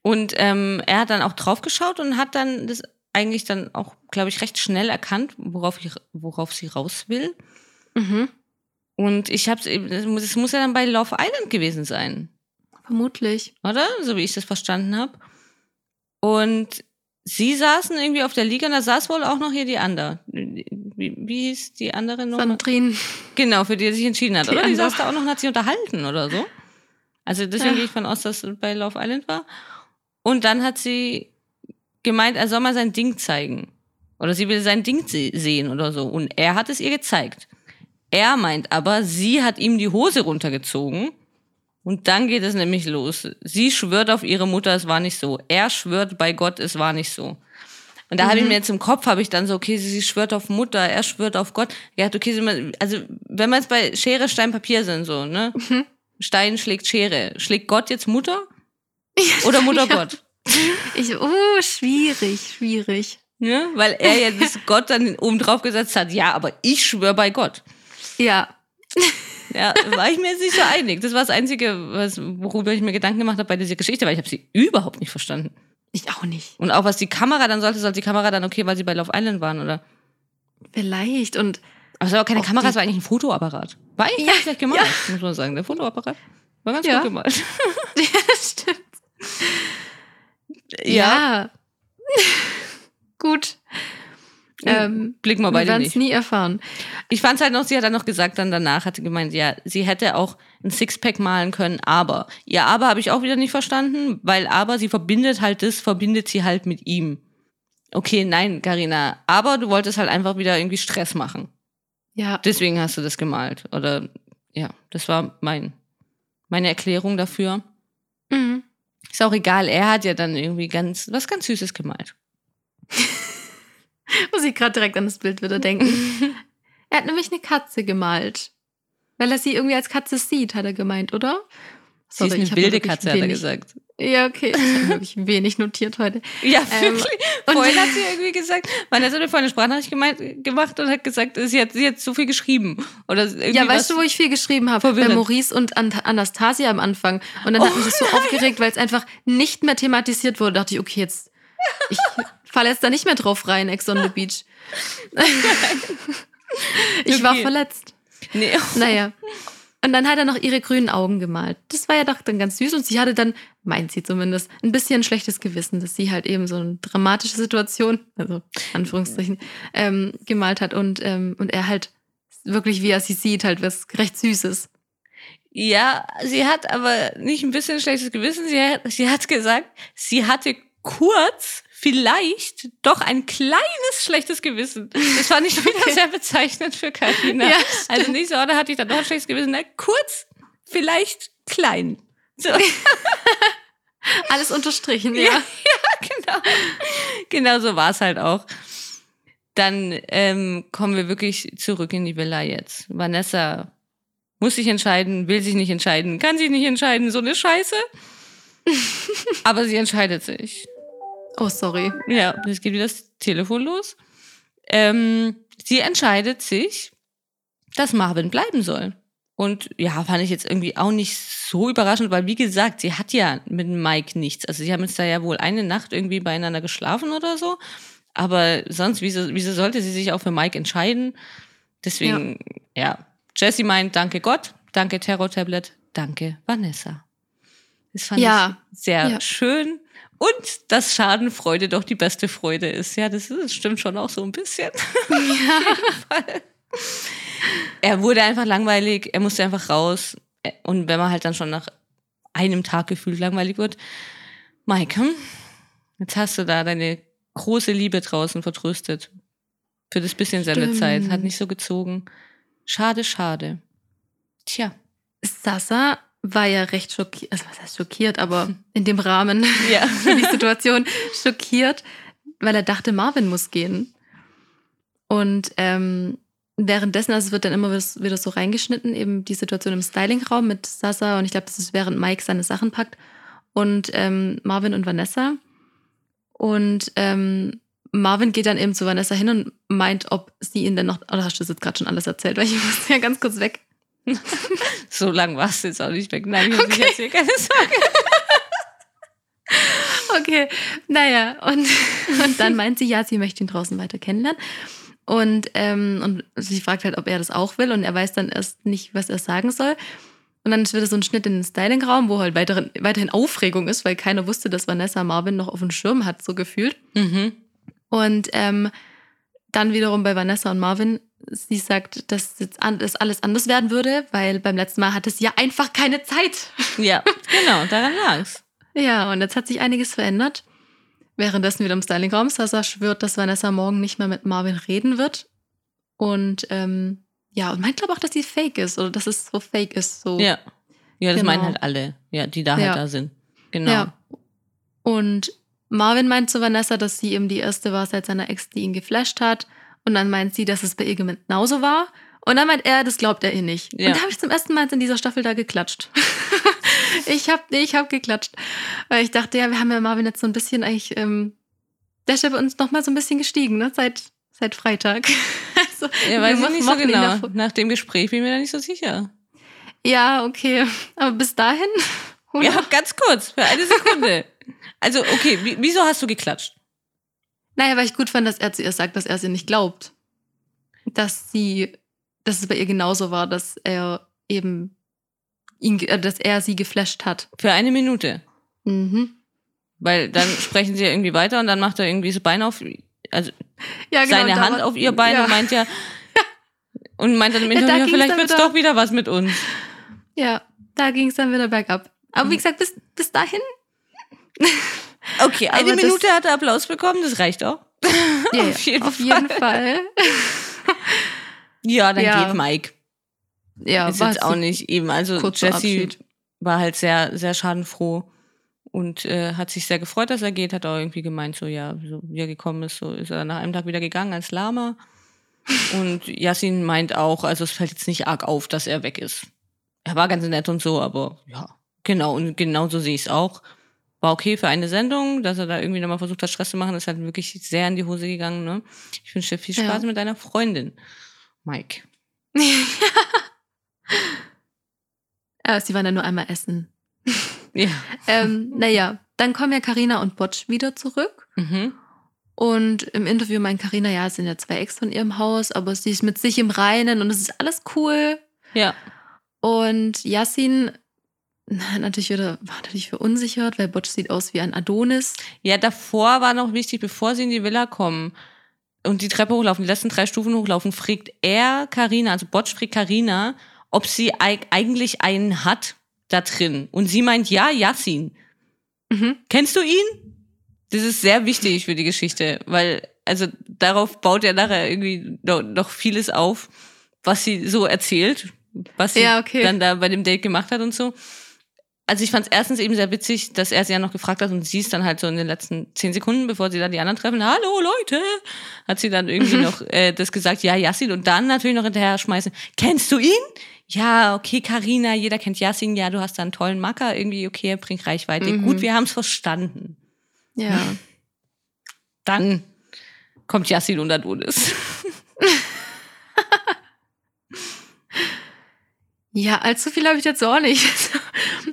Und ähm, er hat dann auch drauf geschaut und hat dann das eigentlich dann auch, glaube ich, recht schnell erkannt, worauf, ich, worauf sie raus will. Mhm. Und ich habe es muss, es muss ja dann bei Love Island gewesen sein. Vermutlich. oder? So wie ich das verstanden habe. Und sie saßen irgendwie auf der Liga und da saß wohl auch noch hier die andere. Wie, wie hieß die andere noch? Sandrine. Genau, für die er sich entschieden hat, Die oder? Die andere. saß da auch noch und hat sich unterhalten oder so. Also deswegen Ja. gehe ich von aus, dass es bei Love Island war. Und dann hat sie gemeint, er soll mal sein Ding zeigen. Oder sie will sein Ding se sehen oder so. Und er hat es ihr gezeigt. Er meint aber, sie hat ihm die Hose runtergezogen. Und dann geht es nämlich los. Sie schwört auf ihre Mutter, es war nicht so. Er schwört bei Gott, es war nicht so. Und da habe ich Mhm. mir jetzt im Kopf, habe ich dann so, okay, sie, sie schwört auf Mutter, er schwört auf Gott. Ja, okay, sie also wenn wir jetzt bei Schere, Stein, Papier sind, so, ne? Mhm. Stein schlägt Schere. Schlägt Gott jetzt Mutter? Oder Mutter Ja. Gott? Ich, oh, schwierig, schwierig. Ne? Weil er ja das Gott dann oben drauf gesetzt hat, ja, aber ich schwöre bei Gott. Ja, Ja, war ich mir jetzt nicht so einig. Das war das Einzige, was, worüber ich mir Gedanken gemacht habe bei dieser Geschichte, weil ich habe sie überhaupt nicht verstanden. ich auch nicht. Und auch was die Kamera dann sollte, sollte die Kamera dann okay, weil sie bei Love Island waren, oder? Vielleicht. Und Aber es war auch keine Kamera, es war eigentlich ein Fotoapparat. War eigentlich Ja, ganz schlecht gemalt, muss man sagen. Der Fotoapparat war ganz Ja. gut gemalt. ja, das stimmt. Ja. Gut. Ähm, Blick mal wir beide werden es nicht. nie erfahren. Ich fand es halt noch, sie hat dann noch gesagt, dann danach hat sie gemeint, ja, sie hätte auch ein Sixpack malen können, aber. Ihr aber habe ich auch wieder nicht verstanden, weil aber sie verbindet halt das, verbindet sie halt mit ihm. Okay, nein, Karina, aber du wolltest halt einfach wieder irgendwie Stress machen. Ja. Deswegen hast du das gemalt. Oder ja, das war mein meine Erklärung dafür. Mhm. Ist auch egal, er hat ja dann irgendwie ganz, was ganz Süßes gemalt. Muss ich gerade direkt an das Bild wieder denken. er hat nämlich eine Katze gemalt. Weil er sie irgendwie als Katze sieht, hat er gemeint, oder? Sie ist Sorry, ich eine wilde Katze, hat er wenig- gesagt. Ja, okay. Ich habe wirklich wenig notiert heute. Ja, Ähm, wirklich. und- vorhin hat sie irgendwie gesagt, man hat so eine vorhin Sprachnachricht gemeint, gemacht und hat gesagt, sie hat, sie hat so viel geschrieben. Oder Ja, weißt du, wo ich viel geschrieben habe? Bei. Maurice und Ant Anastasia am Anfang. Und dann hat mich das so aufgeregt, weil es einfach nicht mehr thematisiert wurde. Da dachte ich, okay, jetzt, ich falle jetzt da nicht mehr drauf rein, Ex on the Beach. ich war Okay. verletzt. Nee. Naja. Und dann hat er noch ihre grünen Augen gemalt. Das war ja doch dann ganz süß. Und sie hatte dann, meint sie zumindest, ein bisschen schlechtes Gewissen, dass sie halt eben so eine dramatische Situation, also Anführungsstrichen, ähm, gemalt hat. Und, ähm, und er halt wirklich, wie er sie sieht, halt was recht Süßes. Ja, sie hat aber nicht ein bisschen schlechtes Gewissen. Sie hat, sie hat gesagt, sie hatte kurz vielleicht doch ein kleines schlechtes Gewissen. Das fand ich wieder sehr bezeichnend für Karina. Ja, also nicht so, da hatte ich dann doch ein schlechtes Gewissen. Na, kurz, vielleicht klein. So, Alles unterstrichen, Ja. ja. genau. Genau so war es halt auch. Dann ähm, kommen wir wirklich zurück in die Villa jetzt. Vanessa muss sich entscheiden, will sich nicht entscheiden, kann sich nicht entscheiden, so eine Scheiße. Aber sie entscheidet sich. Oh, sorry. Ja, jetzt geht wieder das Telefon los. Ähm, sie entscheidet sich, dass Marvin bleiben soll. Und ja, fand ich jetzt irgendwie auch nicht so überraschend, weil wie gesagt, sie hat ja mit Mike nichts. Also sie haben jetzt da ja wohl eine Nacht irgendwie beieinander geschlafen oder so. Aber sonst, wieso, wieso sollte sie sich auch für Mike entscheiden? Deswegen, ja. Jessie meint, danke Gott, danke Terror Tablet, danke Vanessa. Das fand Ja. ich sehr Ja. schön. Und dass Schadenfreude doch die beste Freude ist. Ja, das, ist, das stimmt schon auch so ein bisschen. Ja. Er wurde einfach langweilig, er musste einfach raus. Und wenn man halt dann schon nach einem Tag gefühlt langweilig wird, Mike, hm, jetzt hast du da deine große Liebe draußen vertröstet. Für das bisschen Sendezeit. Hat nicht so gezogen. Schade, schade. Tja. Sasa war ja recht schockiert, also was heißt schockiert, aber in dem Rahmen Ja. für die Situation schockiert, weil er dachte, Marvin muss gehen. Und ähm, währenddessen, also es wird dann immer wieder- so reingeschnitten, eben die Situation im Stylingraum mit Sasa und ich glaube, das ist während Mike seine Sachen packt und ähm, Marvin und Vanessa. Und ähm, Marvin geht dann eben zu Vanessa hin und meint, ob sie ihn denn noch, oder hast du das jetzt gerade schon alles erzählt, weil ich muss ja ganz kurz weg. So lang warst du jetzt auch nicht weg. Nein, ich muss nicht erzählen, keine Sorge. Okay, naja, und, und dann meint sie, ja, sie möchte ihn draußen weiter kennenlernen. Und, ähm, und sie fragt halt, ob er das auch will und er weiß dann erst nicht, was er sagen soll. Und dann wird so ein Schnitt in den Stylingraum, wo halt weiterhin, weiterhin Aufregung ist, weil keiner wusste, dass Vanessa Marvin noch auf dem Schirm hat, so gefühlt. Mhm. Und ähm, dann wiederum bei Vanessa und Marvin, sie sagt, dass jetzt an, dass alles anders werden würde, weil beim letzten Mal hatte sie ja einfach keine Zeit. Ja, genau, daran lag's. Ja, und jetzt hat sich einiges verändert. Währenddessen wieder im Stylingraum. Sasa schwört, dass Vanessa morgen nicht mehr mit Marvin reden wird. Und ähm, ja, und meint, glaube auch, dass sie fake ist oder dass es so fake ist. So. Ja. Ja, das Genau. meinen halt alle, ja, die da Ja. halt da sind. Genau. Ja. Und Marvin meint zu Vanessa, dass sie eben die erste war seit seiner Ex, die ihn geflasht hat. Und dann meint sie, dass es bei ihr genauso war. Und dann meint er, das glaubt er ihr nicht. Ja. Und da habe ich zum ersten Mal in dieser Staffel da geklatscht. ich habe nee, ich hab geklatscht. Weil ich dachte, ja, wir haben ja Marvin jetzt so ein bisschen eigentlich, ähm, der ist ja bei uns noch mal so ein bisschen gestiegen, ne? Seit, seit Freitag. also, Ja, weiß ich nicht so genau. Nach dem Gespräch bin ich mir da nicht so sicher. Ja, okay. Aber bis dahin? oder? Ja, ganz kurz, für eine Sekunde. Also, okay, wie, wieso hast du geklatscht? Naja, weil ich gut fand, dass er zu ihr sagt, dass er sie nicht glaubt. Dass sie, dass es bei ihr genauso war, dass er eben ihn, äh, dass er sie geflasht hat. Für eine Minute. Mhm. Weil dann sprechen sie ja irgendwie weiter und dann macht er irgendwie so Bein auf, also Ja, seine und da Hand auf ihr Bein ja. und meint ja, und meint dann im Ja, Interview, ging's vielleicht wird's wieder- doch wieder was mit uns. Ja, da ging es dann wieder bergab. Aber Mhm. wie gesagt, bis, bis dahin. Okay, eine Aber Minute hat er Applaus bekommen, das reicht auch. Ja, Auf jeden auf Fall. jeden Fall. Ja, dann Ja. geht Mike. Ja, ist jetzt auch nicht eben. Also Jessie Abschied. war halt sehr, sehr schadenfroh und äh, hat sich sehr gefreut, dass er geht, hat auch irgendwie gemeint, so ja, so wie er gekommen ist, so ist er nach einem Tag wieder gegangen als Lama. Und Yassin meint auch, also es fällt jetzt nicht arg auf, dass er weg ist. Er war ganz nett und so, aber ja, genau, und genau so sehe ich es auch. War okay für eine Sendung, dass er da irgendwie nochmal versucht hat, Stress zu machen, ist halt wirklich sehr in die Hose gegangen. Ne? Ich wünsche dir viel Spaß Ja. mit deiner Freundin, Mike. Ja, sie waren ja nur einmal essen. Ja. Ähm, naja, dann kommen ja Karina und Botsch wieder zurück. Mhm. Und im Interview meint Karina, ja, es sind ja zwei Ex von ihrem Haus, aber sie ist mit sich im Reinen und es ist alles cool. Ja. Und Yassin natürlich wieder, war natürlich verunsichert, weil Botsch sieht aus wie ein Adonis. Ja, davor war noch wichtig, bevor sie in die Villa kommen und die Treppe hochlaufen, die letzten drei Stufen hochlaufen, fragt er Karina, also Botsch fragt Karina, ob sie eig- eigentlich einen hat da drin. Und sie meint, ja, Yassin. Mhm. Kennst du ihn? Das ist sehr wichtig für die Geschichte, weil, also darauf baut er nachher irgendwie noch, noch vieles auf, was sie so erzählt, was sie Ja, okay. dann da bei dem Date gemacht hat und so. Also ich fand es erstens eben sehr witzig, dass er sie ja noch gefragt hat und sie ist dann halt so in den letzten zehn Sekunden, bevor sie dann die anderen treffen, hallo Leute, hat sie dann irgendwie noch äh, das gesagt, ja, Yassin und dann natürlich noch hinterher schmeißen, kennst du ihn? Ja, okay, Karina, jeder kennt Yassin, ja, du hast da einen tollen Macker, irgendwie, okay, er bringt Reichweite. Mhm. Gut, wir haben es verstanden. Ja. Dann kommt Yassin und Adonis. Ja, allzu viel habe ich jetzt auch nicht.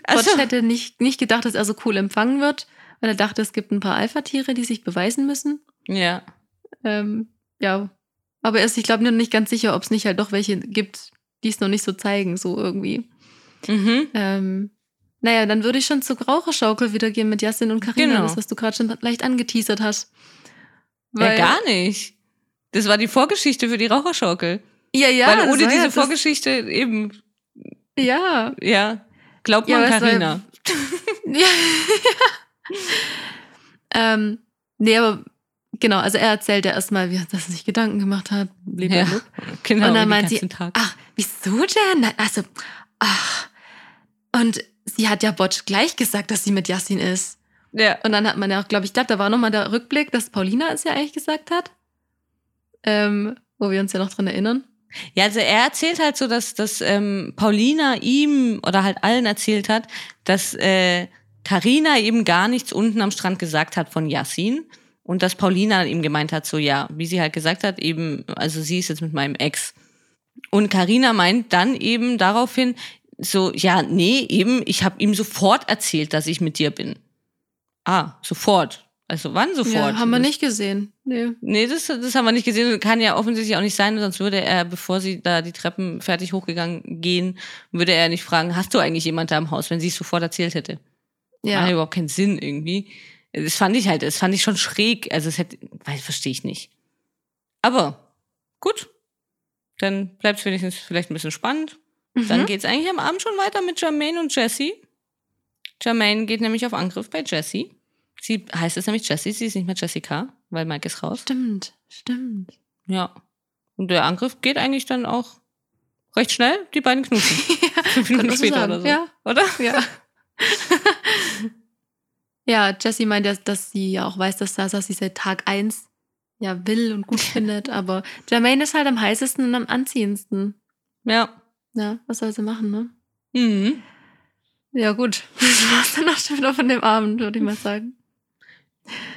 Ach Botsch so. hätte nicht, nicht gedacht, dass er so cool empfangen wird, weil er dachte, es gibt ein paar Alpha-Tiere, die sich beweisen müssen. Ja. Ähm, ja. Aber er ist, ich glaube, noch nicht ganz sicher, ob es nicht halt doch welche gibt, die es noch nicht so zeigen, so irgendwie. Mhm. Ähm, naja, dann würde ich schon zur Raucherschaukel wieder gehen mit Justin und Karina, Genau. das, was du gerade schon leicht angeteasert hast. ja, gar nicht. Das war die Vorgeschichte für die Raucherschaukel. Ja, ja. Weil ohne diese Vorgeschichte eben, Ja. ja, glaubt Ja, man Carina. Ja. ähm, nee, aber genau, also er erzählt ja erstmal, wie dass er sich Gedanken gemacht hat. Ja, blablabla. genau. Und dann meint sie, Tag. ach, wieso denn? Also, ach. Und sie hat ja Botsch gleich gesagt, dass sie mit Yassin ist. Ja. Und dann hat man ja auch, glaube ich, da war nochmal der Rückblick, dass Paulina es ja eigentlich gesagt hat. Ähm, wo wir uns ja noch dran erinnern. Ja, also er erzählt halt so, dass, dass ähm, Paulina ihm oder halt allen erzählt hat, dass äh, Carina eben gar nichts unten am Strand gesagt hat von Yassin und dass Paulina ihm gemeint hat, so ja, wie sie halt gesagt hat, eben, also sie ist jetzt mit meinem Ex. Und Carina meint dann eben daraufhin so, ja, nee, eben, ich habe ihm sofort erzählt, dass ich mit dir bin. Ah, sofort. Also wann sofort? Ja, haben wir nicht gesehen. Nee. Nee, das, das haben wir nicht gesehen. Kann ja offensichtlich auch nicht sein, sonst würde er, bevor sie da die Treppen fertig hochgegangen gehen, würde er nicht fragen, hast du eigentlich jemand da im Haus, wenn sie es sofort erzählt hätte. Ja. Macht ja überhaupt keinen Sinn irgendwie. Das fand ich halt, das fand ich schon schräg. Also es hätte, verstehe ich nicht. Aber gut. Dann bleibt es wenigstens vielleicht ein bisschen spannend. Dann Mhm. geht's eigentlich am Abend schon weiter mit Jermaine und Jessie. Jermaine geht nämlich auf Angriff bei Jessie. Sie heißt es nämlich Jessie, sie ist nicht mehr Jessica, weil Mike ist raus. Stimmt, stimmt. Ja. Und der Angriff geht eigentlich dann auch recht schnell. Die beiden knutschen. Fünf kann Minuten später sagen. oder so. Ja. Oder? Ja. ja, Jessie meint, dass, dass sie ja auch weiß, dass Sasa sie seit Tag 1 ja will und gut findet, aber Jermaine ist halt am heißesten und am anziehendsten. Ja. Ja, was soll sie machen, ne? Mhm. Ja, gut. Das war's dann auch schon wieder von dem Abend, würde ich mal sagen.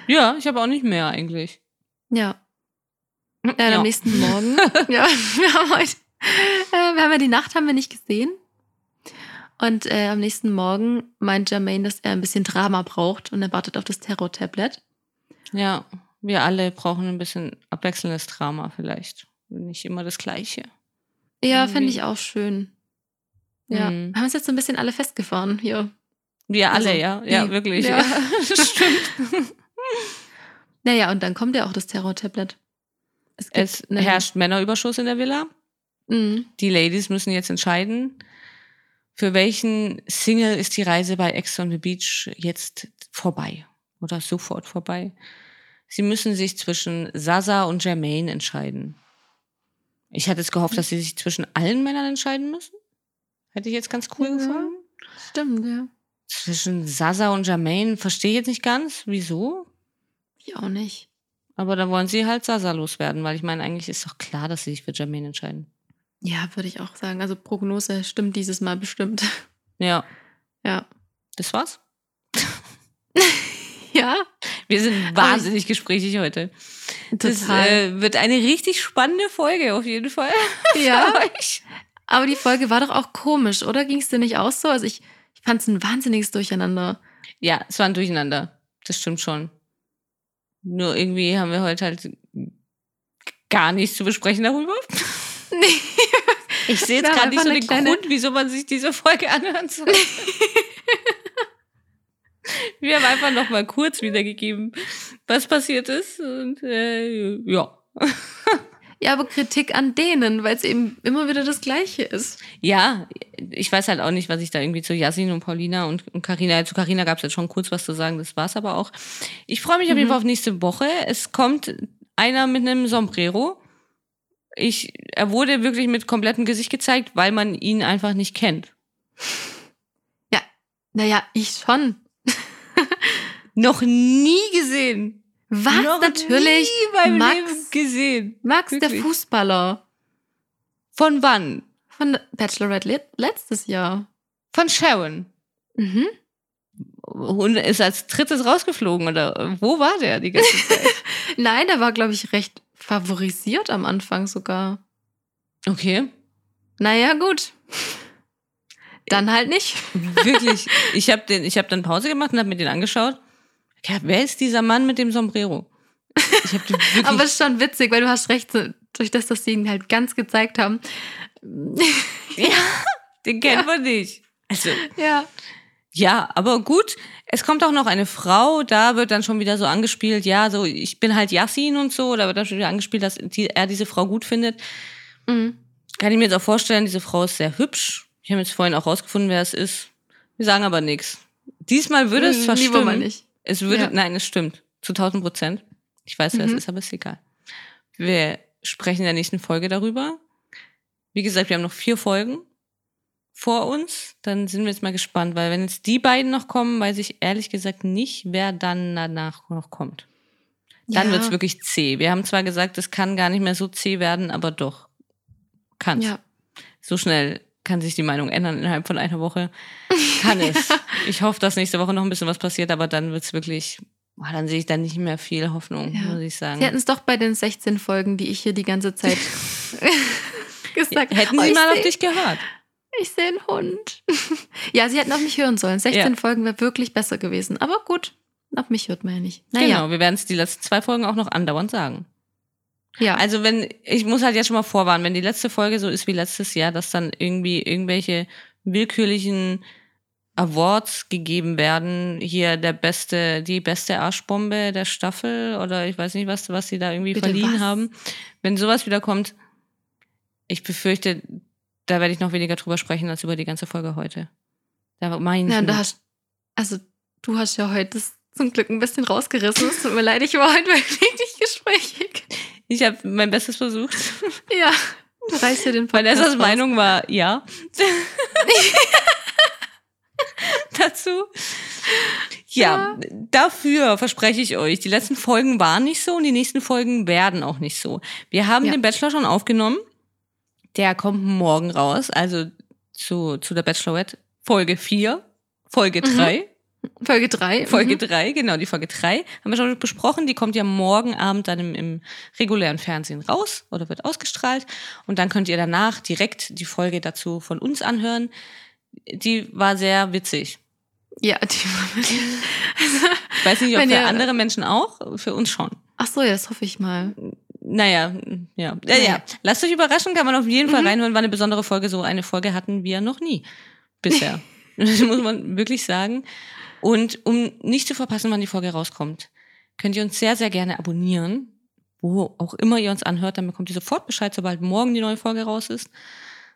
Ja, ich habe auch nicht mehr eigentlich. Ja. Ja, am nächsten Morgen. ja, wir haben heute, äh, wir haben ja die Nacht haben wir nicht gesehen. Und äh, am nächsten Morgen meint Jermaine, dass er ein bisschen Drama braucht und er wartet auf das Terror-Tablet. Ja, wir alle brauchen ein bisschen abwechselndes Drama vielleicht. Nicht immer das Gleiche. Ja, finde ich auch schön. Ja, Mhm. wir haben uns jetzt so ein bisschen alle festgefahren hier. Wir alle, Also, ja. Ja, die- wirklich. ja. Stimmt. Naja, und dann kommt ja auch das Terror-Tablet. Es, Es herrscht Männerüberschuss in der Villa. Mhm. Die Ladies müssen jetzt entscheiden, für welchen Single ist die Reise bei Ex on the Beach jetzt vorbei oder sofort vorbei. Sie müssen sich zwischen Sasa und Jermaine entscheiden. Ich hatte jetzt gehofft, dass sie sich zwischen allen Männern entscheiden müssen. Hätte ich jetzt ganz cool Ja. gefunden. Stimmt, ja. Zwischen Sasa und Jermaine verstehe ich jetzt nicht ganz. Wieso? Ich auch nicht. Aber da wollen sie halt Sasa loswerden, weil ich meine, eigentlich ist doch klar, dass sie sich für Jermaine entscheiden. Ja, würde ich auch sagen. Also Prognose stimmt dieses Mal bestimmt. Ja, Ja. das war's. Ja, Wir sind wahnsinnig gesprächig heute. Das total. äh, wird eine richtig spannende Folge auf jeden Fall. ja. Aber die Folge war doch auch komisch, oder? Ging es dir nicht auch so? Also ich fand es ein wahnsinniges Durcheinander. Ja, es war ein Durcheinander. Das stimmt schon. Nur irgendwie haben wir heute halt gar nichts zu besprechen darüber. Nee. Ich sehe jetzt gerade nicht so den eine kleine- Grund, wieso man sich diese Folge anhören soll. Wir haben einfach noch mal kurz wiedergegeben, was passiert ist. Und äh, ja. Ja, aber Kritik an denen, weil es eben immer wieder das Gleiche ist. Ja, ich weiß halt auch nicht, was ich da irgendwie zu Yasin und Paulina und, Carina, zu Carina gab es jetzt schon kurz was zu sagen, das war's aber auch. Ich freue mich auf jeden Mhm. Fall auf nächste Woche. Es kommt einer mit einem Sombrero. Ich, er wurde wirklich mit komplettem Gesicht gezeigt, weil man ihn einfach nicht kennt. Naja, ich schon. Noch nie gesehen. Was? Noch Natürlich. Nie beim Max. Leben gesehen. Max, der Wirklich. Fußballer. Von wann? Von Bachelorette le- letztes Jahr. Von Sharon. Mhm. Und ist als drittes rausgeflogen oder wo war der die ganze Zeit? Nein, der war, glaube ich, recht favorisiert am Anfang sogar. Okay. Naja, gut. Dann halt nicht. Wirklich. Ich habe den, ich habe dann Pause gemacht und habe mir den angeschaut. Ja, wer ist dieser Mann mit dem Sombrero? Aber es ist schon witzig, weil du hast recht, durch das, dass sie ihn halt ganz gezeigt haben. ja, den kennt man nicht. Also ja. ja, aber gut. Es kommt auch noch eine Frau. Da wird dann schon wieder so angespielt. Ja, so ich bin halt Yassin und so. Da wird dann schon wieder angespielt, dass die, er diese Frau gut findet. Mhm. Kann ich mir jetzt auch vorstellen. Diese Frau ist sehr hübsch. Ich habe jetzt vorhin auch rausgefunden, wer es ist. Wir sagen aber nichts. Diesmal würde es zwar Lieber mal nicht. Es würde, Ja. nein, es stimmt. Zu 1000 Prozent. Ich weiß, wer Mhm. es ist, aber ist egal. Wir sprechen in der nächsten Folge darüber. Wie gesagt, wir haben noch vier Folgen vor uns. Dann sind wir jetzt mal gespannt, weil wenn jetzt die beiden noch kommen, weiß ich ehrlich gesagt nicht, wer dann danach noch kommt. Dann ja. wird's wirklich zäh. Wir haben zwar gesagt, es kann gar nicht mehr so zäh werden, aber doch. Kann Ja. So schnell kann sich die Meinung ändern innerhalb von einer Woche. Kann es. Ich hoffe, dass nächste Woche noch ein bisschen was passiert, aber dann wird's wirklich, boah, dann sehe ich da nicht mehr viel Hoffnung, Ja. muss ich sagen. Sie hätten es doch bei den 16 Folgen, die ich hier die ganze Zeit gesagt Hätten Oh, sie ich mal auf seh- dich gehört. Ich sehe einen Hund. ja, sie hätten auf mich hören sollen. 16 Ja. Folgen wäre wirklich besser gewesen. Aber gut, auf mich hört man ja nicht. Naja, Genau, wir werden es die letzten zwei Folgen auch noch andauernd sagen. Ja. Also wenn, ich muss halt jetzt schon mal vorwarnen, wenn die letzte Folge so ist wie letztes Jahr, dass dann irgendwie irgendwelche willkürlichen Awards gegeben werden, hier der beste, die beste Arschbombe der Staffel oder ich weiß nicht was, was sie da irgendwie Bitte verliehen was? haben. Wenn sowas wieder kommt, ich befürchte, da werde ich noch weniger drüber sprechen als über die ganze Folge heute. Da meine Ja, da hast, also du hast ja heute zum Glück ein bisschen rausgerissen. Es tut mir leid, ich war heute wirklich nicht gesprächig. Ich habe mein Bestes versucht. Ja, du reißt ja den Podcast Vanessas. Meinung war ja. Dazu. Ja, dafür verspreche ich euch, die letzten Folgen waren nicht so und die nächsten Folgen werden auch nicht so. Wir haben Ja. den Bachelor schon aufgenommen. Der kommt morgen raus, also zu, zu der Bachelorette. Folge 4, Folge Mhm. 3. Folge 3. Folge 3, genau, die Folge 3 haben wir schon besprochen. Die kommt ja morgen Abend dann im, im regulären Fernsehen raus oder wird ausgestrahlt. Und dann könnt ihr danach direkt die Folge dazu von uns anhören. Die war sehr witzig. Ja, die war Ich weiß nicht, ob für ihr- andere Menschen auch, für uns schon. Ach so, ja, das hoffe ich mal. Naja, ja. ja, ja. Lasst euch überraschen, kann man auf jeden Fall reinhören, war eine besondere Folge. So eine Folge hatten wir noch nie bisher. das muss man wirklich sagen. Und um nicht zu verpassen, wann die Folge rauskommt, könnt ihr uns sehr, sehr gerne abonnieren. Wo auch immer ihr uns anhört, dann bekommt ihr sofort Bescheid, sobald morgen die neue Folge raus ist.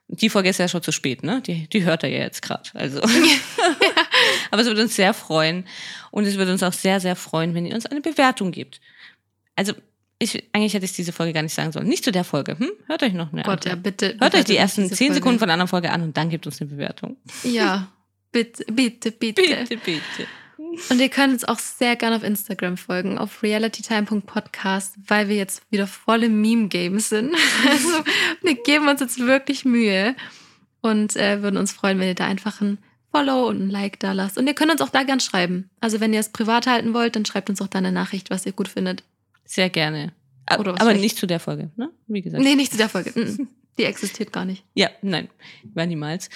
Die Folge ist ja schon zu spät, ne? Die, die hört er ja jetzt gerade. Also. Aber es würde uns sehr freuen. Und es würde uns auch sehr, sehr freuen, wenn ihr uns eine Bewertung gebt. Also, ich, eigentlich hätte ich diese Folge gar nicht sagen sollen. Nicht zu der Folge. Hm? Hört euch noch eine Gott, ja, andere. bitte. Hört euch die ersten zehn Folge. Sekunden von anderen Folge an und dann gebt uns eine Bewertung. Ja, Bitte, bitte, bitte. Bitte, bitte. Und ihr könnt uns auch sehr gerne auf Instagram folgen, auf realitytime.podcast, weil wir jetzt wieder volle Meme-Game sind. Also wir geben uns jetzt wirklich Mühe und äh, würden uns freuen, wenn ihr da einfach ein Follow und ein Like da lasst. Und ihr könnt uns auch da gern schreiben. Also wenn ihr es privat halten wollt, dann schreibt uns auch da eine Nachricht, was ihr gut findet. Sehr gerne. A- Oder was Aber nicht zu der Folge, ne? Wie gesagt. Nee, nicht zu der Folge. Die existiert gar nicht. Ja, nein, war niemals.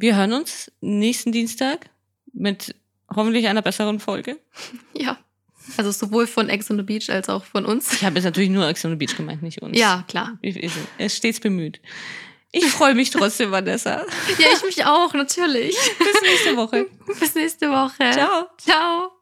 Wir hören uns nächsten Dienstag mit hoffentlich einer besseren Folge. Ja. Also sowohl von Ex on the Beach als auch von uns. Ich habe jetzt natürlich nur Ex on the Beach gemeint, nicht uns. Ja, klar. Er ist stets bemüht. Ich freue mich trotzdem, Vanessa. Ja, ich mich auch, natürlich. Bis nächste Woche. Bis nächste Woche. Ciao. Ciao.